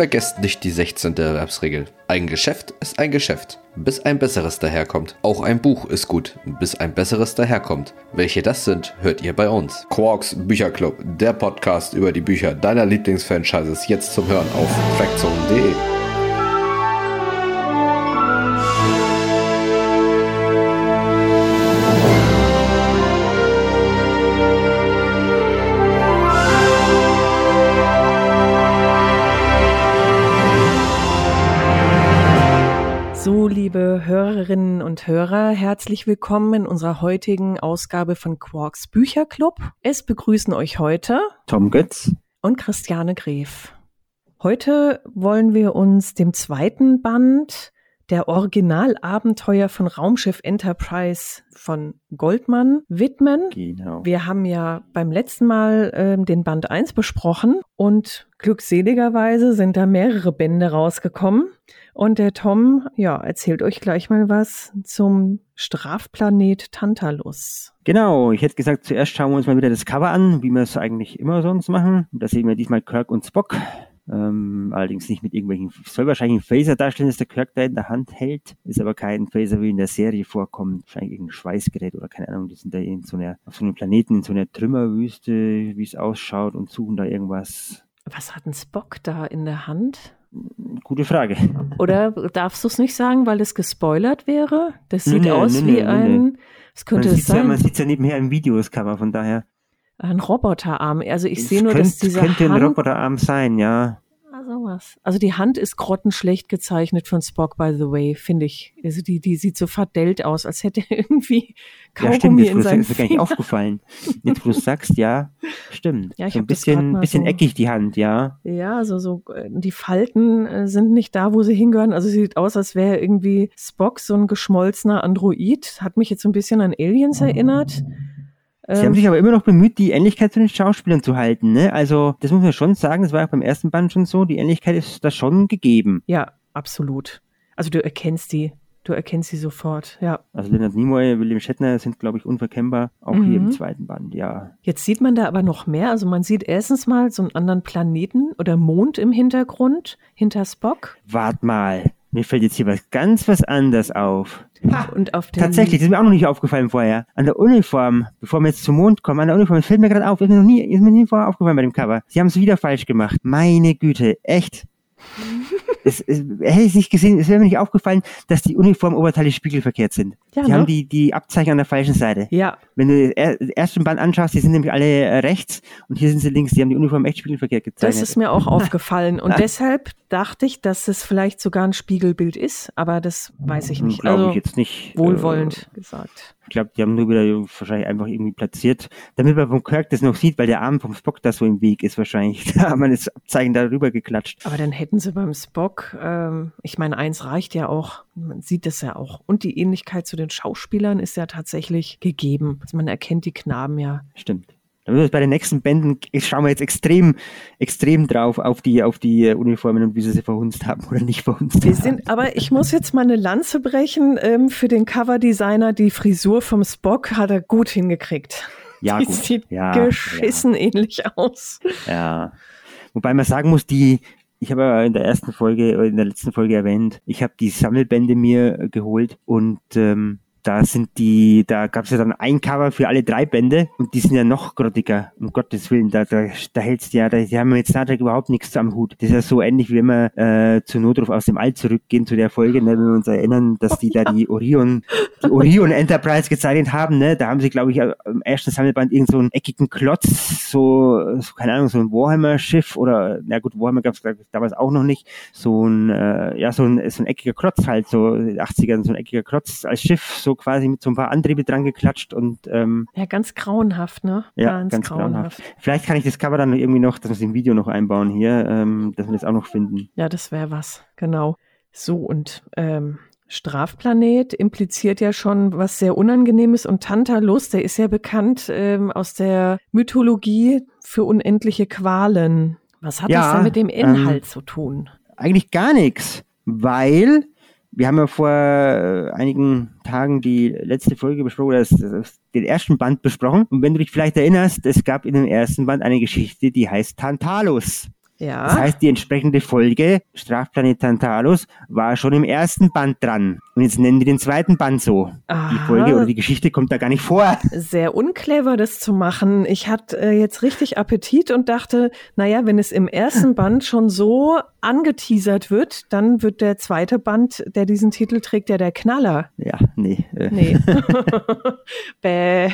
Vergesst nicht die 16. Erwerbsregel. Ein Geschäft ist ein Geschäft, bis ein besseres daherkommt. Auch ein Buch ist gut, bis ein besseres daherkommt. Welche das sind, hört ihr bei uns. Quarks Bücherclub, der Podcast über die Bücher deiner Lieblingsfranchises, jetzt zum Hören auf trackzone.de. und Hörer, herzlich willkommen in unserer heutigen Ausgabe von Quarks Bücherclub. Es begrüßen euch heute Tom Götz. und Christiane Gref. Heute wollen wir uns dem zweiten Band der Originalabenteuer von Raumschiff Enterprise von Goldman widmen. Genau. Wir haben ja beim letzten Mal ähm, den Band 1 besprochen und glückseligerweise sind da mehrere Bände rausgekommen. Und der Tom, ja, erzählt euch gleich mal was zum Strafplanet Tantalus. Genau, ich hätte gesagt, zuerst schauen wir uns mal wieder das Cover an, wie wir es eigentlich immer sonst machen. Da sehen wir diesmal Kirk und Spock. Ähm, allerdings nicht mit irgendwelchen, soll wahrscheinlich ein Phaser darstellen, das der Kirk da in der Hand hält. Ist aber kein Phaser, wie in der Serie vorkommt. Wahrscheinlich irgendein Schweißgerät oder keine Ahnung. Die sind da in so einer, auf so einem Planeten, in so einer Trümmerwüste, wie es ausschaut und suchen da irgendwas. Was hat ein Spock da in der Hand? Gute Frage. Oder darfst du es nicht sagen, weil es gespoilert wäre? Das sieht nee, aus nee, wie nee, ein, es Man könnte es sieht ja, sein, man sieht's ja nebenher im Video, das Cover, von daher. Ein Roboterarm. Also ich sehe nur, dass diese könnte ein Hand, Roboterarm sein, ja. Ah, sowas. Also die Hand ist grottenschlecht gezeichnet von Spock, by the way, finde ich. Also die, die sieht so verdellt aus, als hätte er irgendwie Ja, stimmt, Kaugummi jetzt, in sagst, ist mir gar nicht aufgefallen. Jetzt, wo du sagst, ja, stimmt. Ja, ich so ein bisschen, bisschen so- eckig die Hand, ja. Ja, also so äh, die Falten äh, sind nicht da, wo sie hingehören. Also sieht aus, als wäre irgendwie Spock so ein geschmolzener Android. Hat mich jetzt so ein bisschen an Aliens erinnert. Sie haben Ähm, sich aber immer noch bemüht, die Ähnlichkeit zu den Schauspielern zu halten, ne? Also, das muss man schon sagen, das war auch beim ersten Band schon so, die Ähnlichkeit ist da schon gegeben. ja, absolut. Also du erkennst die, du erkennst sie sofort. Ja. Also Leonard Nimoy, William Shatner sind, glaube ich, unverkennbar, auch hier im Mhm. zweiten Band, ja. Jetzt sieht man da aber noch mehr. Also man sieht erstens mal so einen anderen Planeten oder Mond im Hintergrund, hinter Spock. Wart mal, mir fällt jetzt hier was ganz was anderes auf. Und auf der Tatsächlich, das ist mir auch noch nicht aufgefallen vorher. An der Uniform, bevor wir jetzt zum Mond kommen, an der Uniform, das fällt mir gerade auf, ist mir noch nie, ist mir nie vorher aufgefallen bei dem Cover. Sie haben es wieder falsch gemacht. Meine Güte, echt. es, es, hätte ich nicht gesehen, es wäre mir nicht aufgefallen, dass die Uniformoberteile spiegelverkehrt sind. Ja, die ne? haben die, die Abzeichen an der falschen Seite. Ja, Wenn du das er- das erste Band anschaust, die sind nämlich alle äh, rechts und hier sind sie links. Die haben die Uniform echt spiegelverkehrt gezeichnet. das ist mir auch aufgefallen. Und deshalb dachte ich, dass es vielleicht sogar ein Spiegelbild ist, aber das weiß ich nicht. Glaube Also ich jetzt nicht. wohlwollend gesagt. Ich glaube, die haben nur wieder wahrscheinlich einfach irgendwie platziert, damit man vom Kirk das noch sieht, weil der Arm vom Spock da so im Weg ist wahrscheinlich. Da haben wir das Abzeichen darüber geklatscht. Aber dann hätten sie beim Spock, ähm, ich meine, eins reicht ja auch, man sieht es ja auch. Und die Ähnlichkeit zu den Schauspielern ist ja tatsächlich gegeben. Also man erkennt die Knaben ja. Stimmt. Dann wird es bei den nächsten Bänden, schauen wir jetzt extrem, extrem drauf auf die, auf die äh, Uniformen und wie sie sie verhunzt haben oder nicht verhunzt Wir haben. sind, aber ich muss jetzt mal eine Lanze brechen ähm, für den Coverdesigner. Die Frisur vom Spock hat er gut hingekriegt. ja, die gut. sieht ja, geschissen ähnlich aus. Ja, ja. Wobei man sagen muss, die, ich habe ja in der ersten Folge, oder in der letzten Folge erwähnt, ich habe die Sammelbände mir geholt und ähm, da sind die, da gab es ja dann ein Cover für alle drei Bände und die sind ja noch grottiger, um Gottes Willen, da, da, da hältst du ja, da, die haben mit Star Trek überhaupt nichts am Hut. Das ist ja so ähnlich, wie wenn wir äh, zu Notruf aus dem All zurückgehen, zu der Folge, ne, wenn wir uns erinnern, dass die da die Orion, die Orion Enterprise gezeichnet haben, ne, da haben sie, glaube ich, im ersten Sammelband irgend so einen eckigen Klotz, so, so keine Ahnung, so ein Warhammer-Schiff oder, na gut, Warhammer gab es damals auch noch nicht, so ein, äh, ja, so ein, so ein eckiger Klotz halt, so 80ern, so ein eckiger Klotz als Schiff, so quasi mit so ein paar Antriebe dran geklatscht und ähm, Ja, ganz grauenhaft, ne? ja, ganz, grauenhaft. Vielleicht kann ich das Cover dann irgendwie noch, dass wir es im Video noch einbauen hier, ähm, dass wir das auch noch finden. Ja, das wäre was, genau. So, und ähm, Strafplanet impliziert ja schon was sehr Unangenehmes und Tantalus, der ist ja bekannt ähm, aus der Mythologie für unendliche Qualen. Was hat Ja, das denn mit dem ähm, Inhalt eigentlich zu tun, eigentlich gar nichts, weil wir haben ja vor äh, einigen Tagen die letzte Folge besprochen, das, das, den ersten Band besprochen. Und wenn du dich vielleicht erinnerst, es gab in dem ersten Band eine Geschichte, die heißt Tantalus. Ja. Das heißt, die entsprechende Folge, Strafplanet Tantalus, war schon im ersten Band dran. Und jetzt nennen die den zweiten Band so. Die Aha. Folge oder die Geschichte kommt da gar nicht vor. sehr unclever, das zu machen. Ich hatte äh, jetzt richtig Appetit und dachte, naja, wenn es im ersten Band schon so angeteasert wird, dann wird der zweite Band, der diesen Titel trägt, ja der Knaller. Ja, nee. Äh, Nee. Bäh.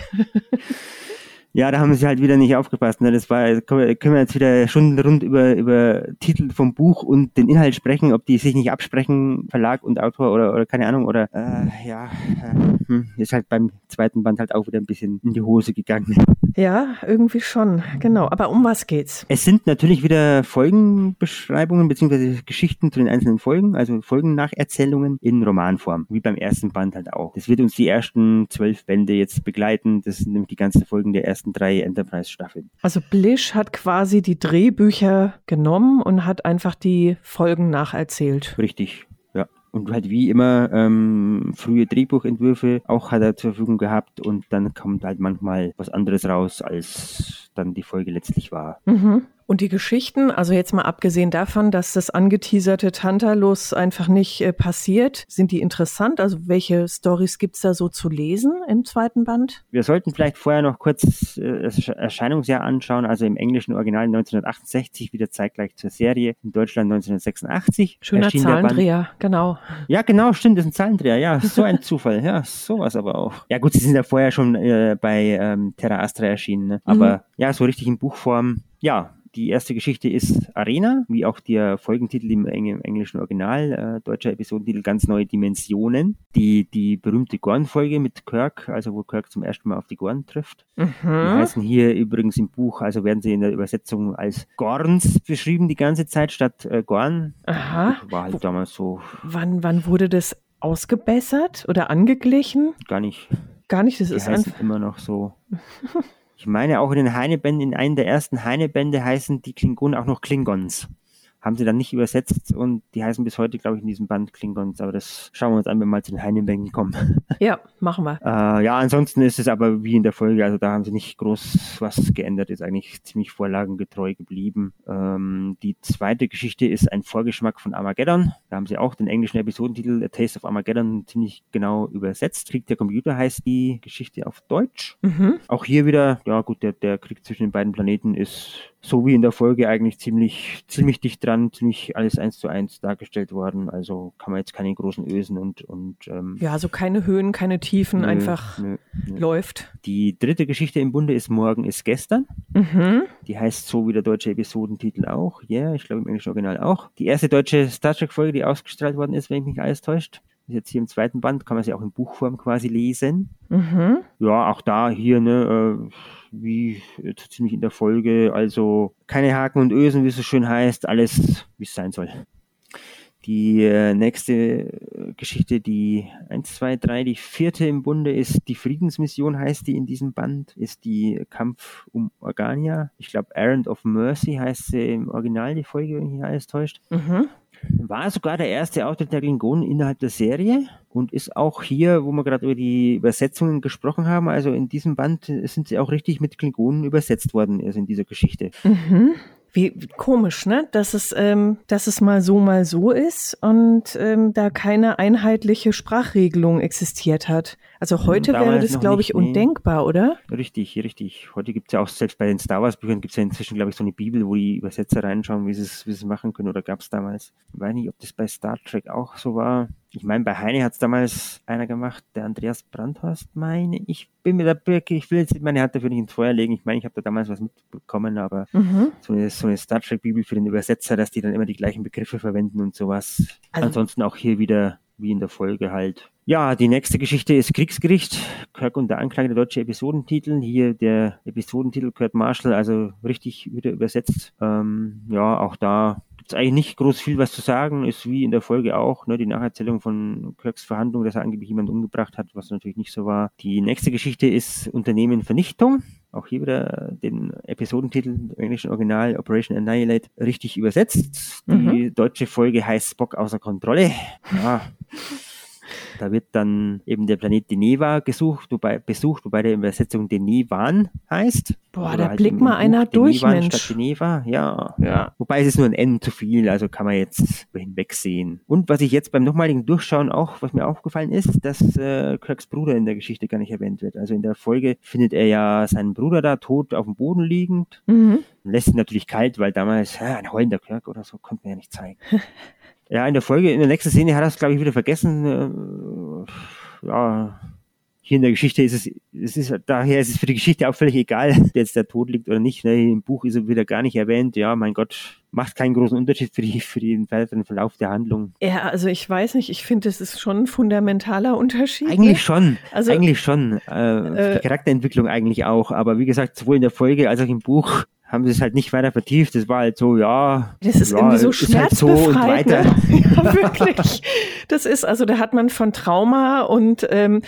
Ja, da haben sie halt wieder nicht aufgepasst. Ne? Das war, können wir, jetzt wieder stundenrund über, über Titel vom Buch und den Inhalt sprechen, ob die sich nicht absprechen, Verlag und Autor oder, oder keine Ahnung, oder äh, ja, äh, hm, ist halt beim zweiten Band halt auch wieder ein bisschen in die Hose gegangen. Ja, irgendwie schon. Genau. Aber um was geht's? Es sind natürlich wieder Folgenbeschreibungen beziehungsweise Geschichten zu den einzelnen Folgen, also Folgennacherzählungen in Romanform, wie beim ersten Band halt auch. Das wird uns die ersten zwölf Bände jetzt begleiten. Das sind nämlich die ganzen Folgen der ersten drei Enterprise-Staffeln. Also Blish hat quasi die Drehbücher genommen und hat einfach die Folgen nacherzählt. Richtig, ja. Und halt wie immer ähm, frühe Drehbuchentwürfe auch hat er zur Verfügung gehabt und dann kommt halt manchmal was anderes raus, als dann die Folge letztlich war. Mhm. Und die Geschichten, also jetzt mal abgesehen davon, dass das angeteaserte Tantalus einfach nicht äh, passiert, sind die interessant? Also welche Stories gibt's da so zu lesen im zweiten Band? Wir sollten vielleicht vorher noch kurz äh, das Ersch- Erscheinungsjahr anschauen, also im englischen Original 1968, wieder zeitgleich zur Serie, in Deutschland 1986. Schöner erschien der Band. Zahlendreher, genau. Ja, genau, stimmt, das ist ein Zahlendreher. Ja, so ein Zufall. Ja, sowas aber auch. Ja gut, sie sind ja vorher schon äh, bei ähm, Terra Astra erschienen, ne? aber ja, so richtig in Buchform. Ja, die erste Geschichte ist Arena, wie auch der Folgentitel im, Eng im englischen Original, äh, deutscher Episodentitel Ganz neue Dimensionen. Die, die berühmte Gorn-Folge mit Kirk, also wo Kirk zum ersten Mal auf die Gorn trifft. Die Mhm. heißen hier übrigens im Buch, also werden sie in der Übersetzung als Gorns beschrieben die ganze Zeit statt äh, Gorn. Aha. War halt damals so Wann, wann wurde das ausgebessert oder angeglichen? gar nicht Gar nicht, das Die ist einfach. immer noch so. Ich meine, auch in den Heinebänden, in einem der ersten Heinebände heißen die Klingonen auch noch Klingons. Haben sie dann nicht übersetzt und die heißen bis heute, glaube ich, in diesem Band Klingons. Aber das schauen wir uns an, wenn wir mal zu den Heinebänden kommen. Ja, machen wir. Äh, ja, ansonsten ist es aber wie in der Folge, also da haben sie nicht groß was geändert, ist eigentlich ziemlich vorlagengetreu geblieben. Ähm, die zweite Geschichte ist ein Vorgeschmack von Armageddon. Da haben sie auch den englischen Episodentitel A Taste of Armageddon ziemlich genau übersetzt. Krieg der Computer heißt die Geschichte auf Deutsch. Mhm. Auch hier wieder, ja gut, der, der Krieg zwischen den beiden Planeten ist so wie in der Folge eigentlich ziemlich, ziemlich dicht dran, ziemlich alles eins zu eins dargestellt worden. Also kann man jetzt keine großen Ösen und, und ähm, Ja, also keine Höhen, keine Tiefen, nö, einfach nö, nö. läuft. Die dritte Geschichte im Bunde ist Morgen ist gestern. Mhm. Die heißt so wie der deutsche Episodentitel auch. Ja, yeah, ich glaube im englischen Original auch. Die erste deutsche Star Trek Folge, die ausgestrahlt worden ist, wenn mich nicht alles täuscht. Ist jetzt hier im zweiten Band, kann man sie auch in Buchform quasi lesen. Mhm. Ja, auch da hier, ne, äh, wie ziemlich in der Folge, also keine Haken und Ösen, wie es so schön heißt, alles wie es sein soll. Die äh, nächste äh, Geschichte, die 1, 2, 3, die vierte im Bunde ist die Friedensmission, heißt die in diesem Band, ist die Kampf um Organia. Ich glaube, Errand of Mercy heißt sie im Original, die Folge, wenn nicht alles täuscht. Mhm. War sogar der erste Auftritt der Klingonen innerhalb der Serie und ist auch hier, wo wir gerade über die Übersetzungen gesprochen haben, also in diesem Band sind sie auch richtig mit Klingonen übersetzt worden, also in dieser Geschichte. Mhm. Wie komisch, ne? Dass es, ähm, dass es mal so, mal so ist und ähm, da keine einheitliche Sprachregelung existiert hat. Also heute wäre das, glaube ich, nicht, nee. undenkbar, oder? Richtig, richtig. Heute gibt's ja auch, selbst bei den Star Wars Büchern gibt's ja inzwischen, glaube ich, so eine Bibel, wo die Übersetzer reinschauen, wie sie es, es machen können, oder gab's damals. Ich weiß nicht, ob das bei Star Trek auch so war. Ich meine, bei Heine hat's damals einer gemacht, der Andreas Brandhorst, meine ich. Bin mir da, ich will jetzt meine Hand dafür nicht ins Feuer legen. Ich meine, ich habe da damals was mitbekommen, aber Mhm. so eine, so eine Star Trek Bibel für den Übersetzer, dass die dann immer die gleichen Begriffe verwenden und sowas. Also- Ansonsten auch hier wieder, wie in der Folge halt. Ja, die nächste Geschichte ist Kriegsgericht. Kirk und der Anklage, der deutsche Episodentitel. Hier der Episodentitel Kurt Marshall, also richtig wieder übersetzt. Ähm, ja, auch da gibt's eigentlich nicht groß viel was zu sagen. Ist wie in der Folge auch, ne, die Nacherzählung von Kirks Verhandlung, dass er angeblich jemanden umgebracht hat, was natürlich nicht so war. Die nächste Geschichte ist Unternehmen Vernichtung. Auch hier wieder den Episodentitel im englischen Original Operation Annihilate richtig übersetzt. Die Mhm. deutsche Folge heißt Spock außer Kontrolle. Ja. Da wird dann eben der Planet Deneva gesucht, wobei, besucht, wobei der Übersetzung Denevan heißt. Boah, Oder da halt blickt mal Buch einer durch, Denevan Mensch. Statt Geneva, ja. Ja. Wobei es ist nur ein N zu viel, also kann man jetzt hinwegsehen. Und was ich jetzt beim nochmaligen Durchschauen auch, was mir aufgefallen ist, dass äh, Kirks Bruder in der Geschichte gar nicht erwähnt wird. Also in der Folge findet er ja seinen Bruder da tot auf dem Boden liegend. Mhm. Lässt ihn natürlich kalt, weil damals ja, ein heulender Kirk oder so konnte man ja nicht zeigen. ja, in der Folge, in der nächsten Szene hat er es, glaube ich, wieder vergessen. Äh, ja, hier in der Geschichte ist es, es ist, daher ist es für die Geschichte auch völlig egal, der jetzt da tot liegt oder nicht. Ne? Im Buch ist er wieder gar nicht erwähnt. Ja, mein Gott, macht keinen großen Unterschied für, die, für den weiteren Verlauf der Handlung. Ja, also ich weiß nicht, ich finde, es ist schon ein fundamentaler Unterschied. Eigentlich schon, Also- eigentlich schon. Äh, Äh, die Charakterentwicklung eigentlich auch. Aber wie gesagt, sowohl in der Folge als auch im Buch haben sie es halt nicht weiter vertieft. Das war halt so, ja. Das ist ja, irgendwie so ist halt so schmerzbefreit. ne? Ja, wirklich. Das ist, also da hat man von Trauma und ähm,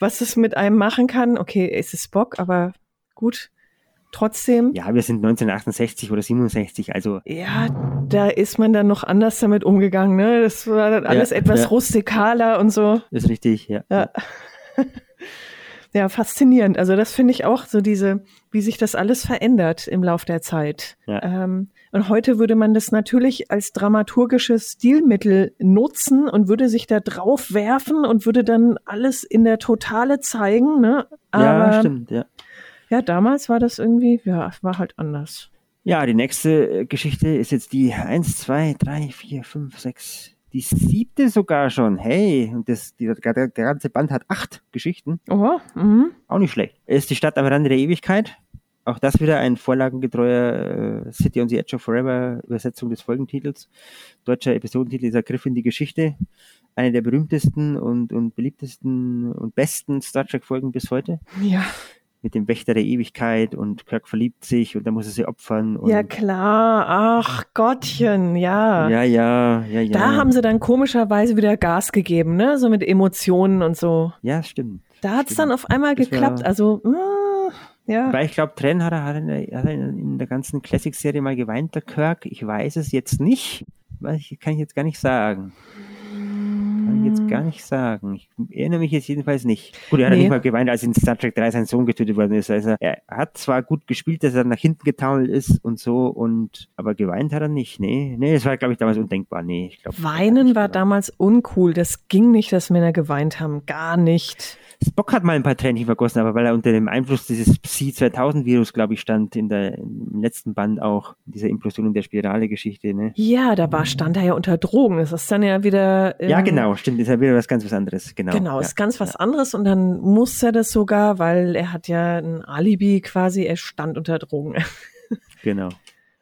was es mit einem machen kann. Okay, es ist Bock, aber gut. Trotzdem, Ja, wir sind 1968 oder 67, also ja, da ist man dann noch anders damit umgegangen. Ne? Das war dann alles Ja, etwas ja. rustikaler und so. ist richtig, ja. Ja. Ja, faszinierend. Also das finde ich auch so diese, wie sich das alles verändert im Lauf der Zeit. Ja. Ähm, und heute würde man das natürlich als dramaturgisches Stilmittel nutzen und würde sich da drauf werfen und würde dann alles in der Totale zeigen. Ne? Aber ja, stimmt, ja. ja, damals war das irgendwie, ja, war halt anders. Ja, die nächste äh, Geschichte ist jetzt die 1, 2, 3, 4, 5, 6, die siebte sogar schon. Hey, und das, die, der, der ganze Band hat acht Geschichten. Oh, mhm. Auch nicht schlecht. Ist die Stadt am Rande der Ewigkeit. Auch das wieder ein vorlagengetreuer äh, City on the Edge of Forever Übersetzung des Folgentitels. Deutscher Episodentitel ist Griff in die Geschichte. Eine der berühmtesten und, und beliebtesten und besten Star Trek Folgen bis heute. ja. Mit dem Wächter der Ewigkeit und Kirk verliebt sich und dann muss er sie opfern. Und Ja, klar. Ach Gottchen, ja. ja, ja, ja, ja. Da haben sie dann komischerweise wieder Gas gegeben, ne? So mit Emotionen und so. Ja, stimmt. Da hat's Stimmt. dann auf einmal Das geklappt. Also, mm, ja. Weil ich glaube, Tren hat er, hat, er, hat in der ganzen Classic-Serie mal geweint, der Kirk. Ich weiß es jetzt nicht. Ich, kann ich jetzt gar nicht sagen. Ich jetzt gar nicht sagen. Ich erinnere mich jetzt jedenfalls nicht. Gut, er hat Nee. nicht mal geweint, als in Star Trek 3 sein Sohn getötet worden ist. Also er hat zwar gut gespielt, dass er nach hinten getaumelt ist und so, und aber geweint hat er nicht. Nee, nee, das war, glaube ich, damals undenkbar. Nee, ich glaube. Weinen war damals uncool. Das ging nicht, dass Männer geweint haben. Gar nicht. Spock hat mal ein paar Tränchen vergossen, aber weil er unter dem Einfluss dieses Psi-2000-Virus, glaube ich, stand in der, im letzten Band auch, dieser Implosion in der Spirale-Geschichte, ne? Ja, da war, stand er ja unter Drogen. Das ist dann ja wieder. ähm, Ja, genau, stimmt, ist ja wieder was ganz was anderes, genau. Genau, ja. ist ganz was anderes und dann muss er das sogar, weil er hat ja ein Alibi quasi, er stand unter Drogen. Genau.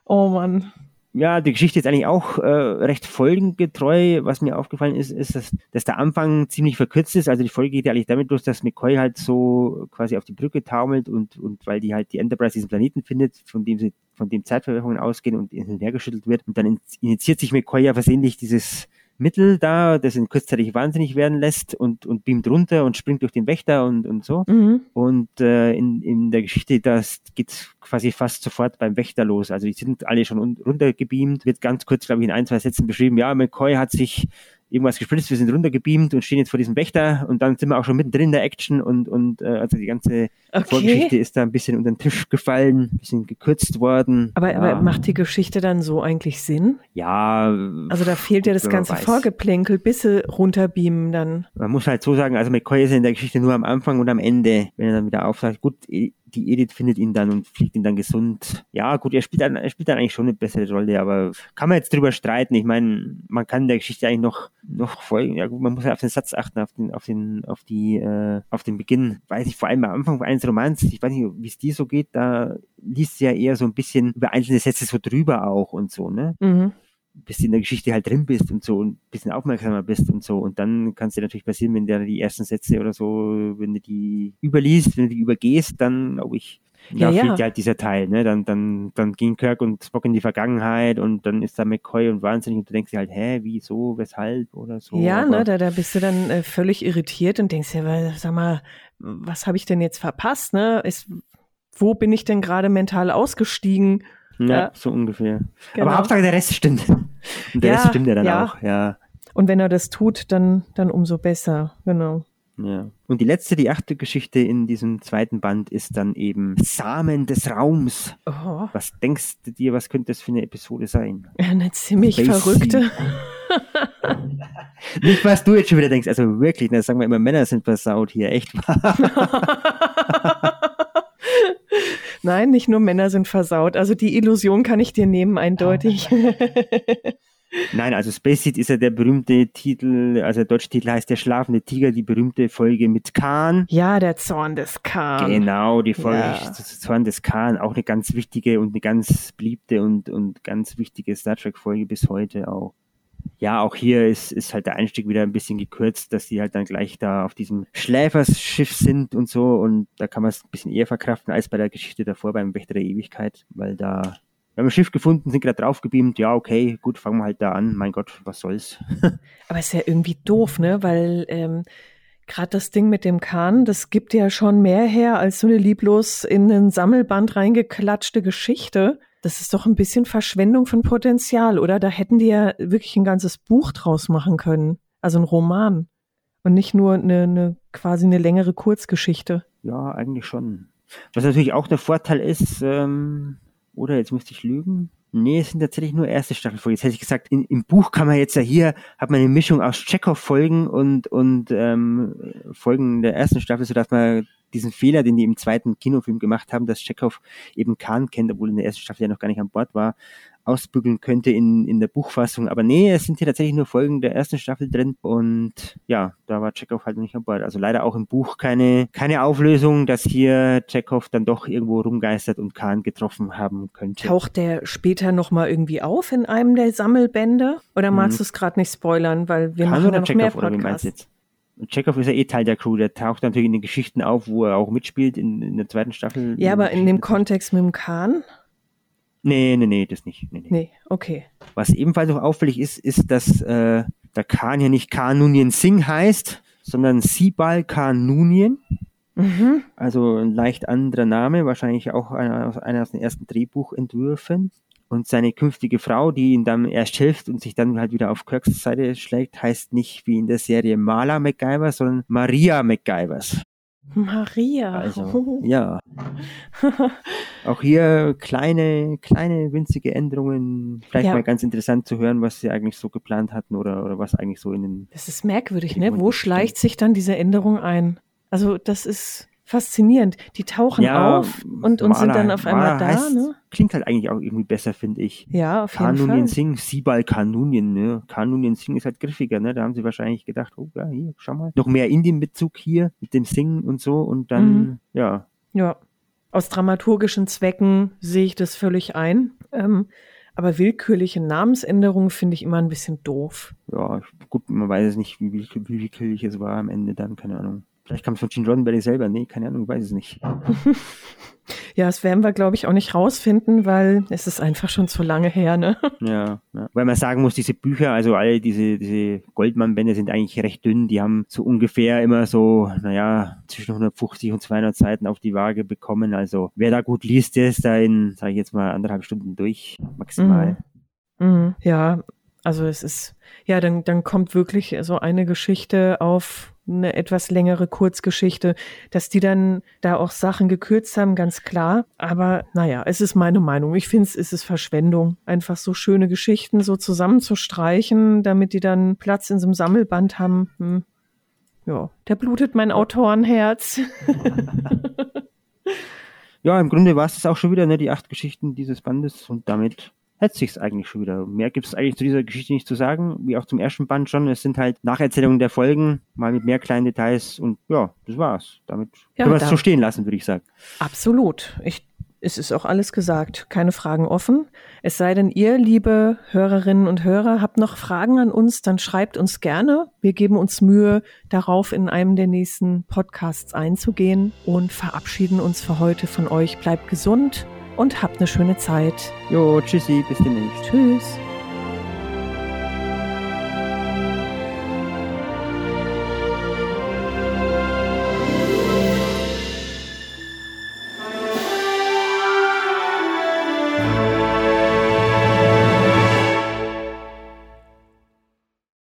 Oh Mann. Ja, die Geschichte ist eigentlich auch äh, recht folgengetreu. Was mir aufgefallen ist, ist, dass, dass der Anfang ziemlich verkürzt ist. Also die Folge geht ja eigentlich damit los, dass McCoy halt so quasi auf die Brücke taumelt und, und weil die halt die Enterprise diesen Planeten findet, von dem sie von dem Zeitverwirrungen ausgehen und hin und her geschüttelt wird. Und dann in- initiiert sich McCoy ja versehentlich dieses Mittel da, das ihn kurzzeitig wahnsinnig werden lässt und, und beamt runter und springt durch den Wächter und, und so. Mhm. Und äh, in, in der Geschichte, das geht quasi fast sofort beim Wächter los. Also die sind alle schon un- runtergebeamt. Wird ganz kurz, glaube ich, in ein, zwei Sätzen beschrieben. Ja, McCoy hat sich irgendwas gespritzt, wir sind runtergebeamt und stehen jetzt vor diesem Wächter und dann sind wir auch schon mittendrin in der Action und, und äh, also die ganze Vorgeschichte Okay. ist da ein bisschen unter den Tisch gefallen, ein bisschen gekürzt worden. Aber, ja, aber macht die Geschichte dann so eigentlich Sinn? ja, Also da fehlt ja das ganze. Vorgeplänkel, bis sie runterbeamen dann. Man muss halt so sagen, also McCoy ist in der Geschichte nur am Anfang und am Ende, wenn er dann wieder auftaucht. Gut, die Edith findet ihn dann und fliegt ihn dann gesund. Ja, gut, er spielt dann, er spielt dann eigentlich schon eine bessere Rolle, aber kann man jetzt drüber streiten. Ich meine, man kann der Geschichte eigentlich noch, noch folgen. Ja gut, man muss ja auf den Satz achten, auf den, auf den, auf die, äh, auf den Beginn. Weiß ich, vor allem am Anfang eines Romans, ich weiß nicht, wie es dir so geht, da liest sie ja eher so ein bisschen über einzelne Sätze so drüber auch und so, ne? Mhm. Bis du in der Geschichte halt drin bist und so und ein bisschen aufmerksamer bist und so. Und dann kann es dir natürlich passieren, wenn du die ersten Sätze oder so, wenn du die überliest, wenn du die übergehst, dann glaube ich, Ja, ja, ja. fehlt dir halt dieser Teil, ne? Dann, dann, dann gehen Kirk und Spock in die Vergangenheit und dann ist da McCoy und wahnsinnig und du denkst dir halt, hä, wieso, weshalb oder so. ja, Aber- ne, da, da bist du dann äh, völlig irritiert und denkst ja, weil, sag mal, was habe ich denn jetzt verpasst, ne? Ist, wo bin ich denn gerade mental ausgestiegen? Ja, Ja. so ungefähr. Genau. Aber Hauptsache der Rest stimmt. Und der Ja, Rest stimmt ja dann ja. auch, ja. Und wenn er das tut, dann, dann umso besser. Genau. Ja. Und die letzte, die achte Geschichte in diesem zweiten Band ist dann eben Samen des Raums. Oh, Was denkst du dir, was könnte das für eine Episode sein? eine ziemlich Spacey. verrückte. Nicht, was du jetzt schon wieder denkst. Also wirklich, ne, sagen wir immer, Männer sind versaut hier, echt wahr. Nein, nicht nur Männer sind versaut. Also die Illusion kann ich dir nehmen, eindeutig. Nein, also Space Seed ist ja der berühmte Titel, also der deutsche Titel heißt Der schlafende Tiger, die berühmte Folge mit Khan. ja, der Zorn des Khan. Genau, die Folge Ja. Zorn des Khan, auch eine ganz wichtige und eine ganz beliebte und, und ganz wichtige Star Trek-Folge bis heute auch. Ja, auch hier ist, ist halt der Einstieg wieder ein bisschen gekürzt, dass die halt dann gleich da auf diesem Schläfersschiff sind und so und da kann man es ein bisschen eher verkraften als bei der Geschichte davor beim Wächter der Ewigkeit, weil da wir haben ein Schiff gefunden, sind gerade draufgebeamt, ja, okay, gut, fangen wir halt da an, mein Gott, was soll's. Aber ist ja irgendwie doof, ne? Weil ähm, gerade das Ding mit dem Kahn, das gibt ja schon mehr her als so eine lieblos in ein Sammelband reingeklatschte Geschichte. Das ist doch ein bisschen Verschwendung von Potenzial, oder? Da hätten die ja wirklich ein ganzes Buch draus machen können. Also ein Roman. Und nicht nur eine, eine quasi eine längere Kurzgeschichte. Ja, eigentlich schon. Was natürlich auch der Vorteil ist, ähm, oder jetzt müsste ich lügen. Nee, es sind tatsächlich nur erste Staffelfolgen. Jetzt hätte ich gesagt, in, im Buch kann man jetzt ja hier, hat man eine Mischung aus Chekhov-Folgen und, und ähm, Folgen der ersten Staffel, sodass man diesen Fehler, den die im zweiten Kinofilm gemacht haben, dass Chekhov eben Khan kennt, obwohl in der ersten Staffel ja noch gar nicht an Bord war, ausbügeln könnte in, in der Buchfassung. Aber nee, es sind hier tatsächlich nur Folgen der ersten Staffel drin und ja, da war Chekhov halt noch nicht an Bord. Also leider auch im Buch keine, keine Auflösung, dass hier Chekhov dann doch irgendwo rumgeistert und Khan getroffen haben könnte. Taucht der später nochmal irgendwie auf in einem der Sammelbände? Oder magst Mhm. du es gerade nicht spoilern, weil wir Khan machen ja noch mehr Chekhov meinst Podcasts. Und Chekhov ist ja eh Teil der Crew, der taucht natürlich in den Geschichten auf, wo er auch mitspielt in, in der zweiten Staffel. Ja, aber in dem Kontext mit dem Kahn? Nee, nee, nee, das nicht. Nee, nee. Nee, okay. Was ebenfalls noch auffällig ist, ist, dass äh, der Khan hier nicht Khan Noonien Singh heißt, sondern Sibal Khan Noonien. Mhm. Also ein leicht anderer Name, wahrscheinlich auch einer, einer aus den ersten Drehbuchentwürfen. Und seine künftige Frau, die ihn dann erst hilft und sich dann halt wieder auf Kirks Seite schlägt, heißt nicht wie in der Serie Marla MacGyver, sondern Maria MacGyvers. Maria. Also, ja. Auch hier kleine, kleine, winzige Änderungen. Vielleicht Ja. mal ganz interessant zu hören, was sie eigentlich so geplant hatten oder, oder was eigentlich so in den Das ist merkwürdig, ne? Wo schleicht sich dann diese Änderung ein? Also, das ist faszinierend. Die tauchen auf und, und sind dann auf einmal da, heißt, ne? Klingt halt eigentlich auch irgendwie besser, finde ich. Ja, auf jeden Kanunien Fall. Singh, Sibal Kanunien, ne? Kanunien Singh ist halt griffiger, ne? Da haben sie wahrscheinlich gedacht, oh ja, hier, schau mal. Noch mehr Indien-Bezug hier mit dem Singen und so und dann, Mhm. ja. Ja. Aus dramaturgischen Zwecken sehe ich das völlig ein. Ähm, aber willkürliche Namensänderungen finde ich immer ein bisschen doof. Ja, gut, man weiß es nicht, wie, wie, wie willkürlich es war am Ende dann, keine Ahnung. Vielleicht kam es von Gene Roddenberry selber, nee, keine Ahnung, weiß es nicht. Ja, das werden wir, glaube ich, auch nicht rausfinden, weil es ist einfach schon zu lange her, ne? Ja, ja. Weil man sagen muss, diese Bücher, also alle diese, diese Goldmann-Bände sind eigentlich recht dünn. Die haben so ungefähr immer so, naja, zwischen 150 und 200 Seiten auf die Waage bekommen. Also wer da gut liest, der ist da in, sage ich jetzt mal, anderthalb Stunden durch, maximal. Mhm. Ja, also es ist, ja, dann, dann kommt wirklich so eine Geschichte auf eine etwas längere Kurzgeschichte, dass die dann da auch Sachen gekürzt haben, ganz klar. Aber naja, es ist meine Meinung. Ich finde es ist Verschwendung, einfach so schöne Geschichten so zusammenzustreichen, damit die dann Platz in so einem Sammelband haben. Hm. Ja, da blutet mein Autorenherz. Ja, im Grunde war es das auch schon wieder, ne, die acht Geschichten dieses Bandes und damit hätte sich's eigentlich schon wieder. Mehr gibt's eigentlich zu dieser Geschichte nicht zu sagen, wie auch zum ersten Band schon. Es sind halt Nacherzählungen der Folgen, mal mit mehr kleinen Details und ja, das war's. Damit Ja, können wir es so stehen lassen, würde ich sagen. Absolut. Ich, es ist auch alles gesagt. Keine Fragen offen. Es sei denn, ihr, liebe Hörerinnen und Hörer, habt noch Fragen an uns, dann schreibt uns gerne. Wir geben uns Mühe, darauf in einem der nächsten Podcasts einzugehen und verabschieden uns für heute von euch. Bleibt gesund und habt eine schöne Zeit. Jo, tschüssi, bis demnächst. Tschüss.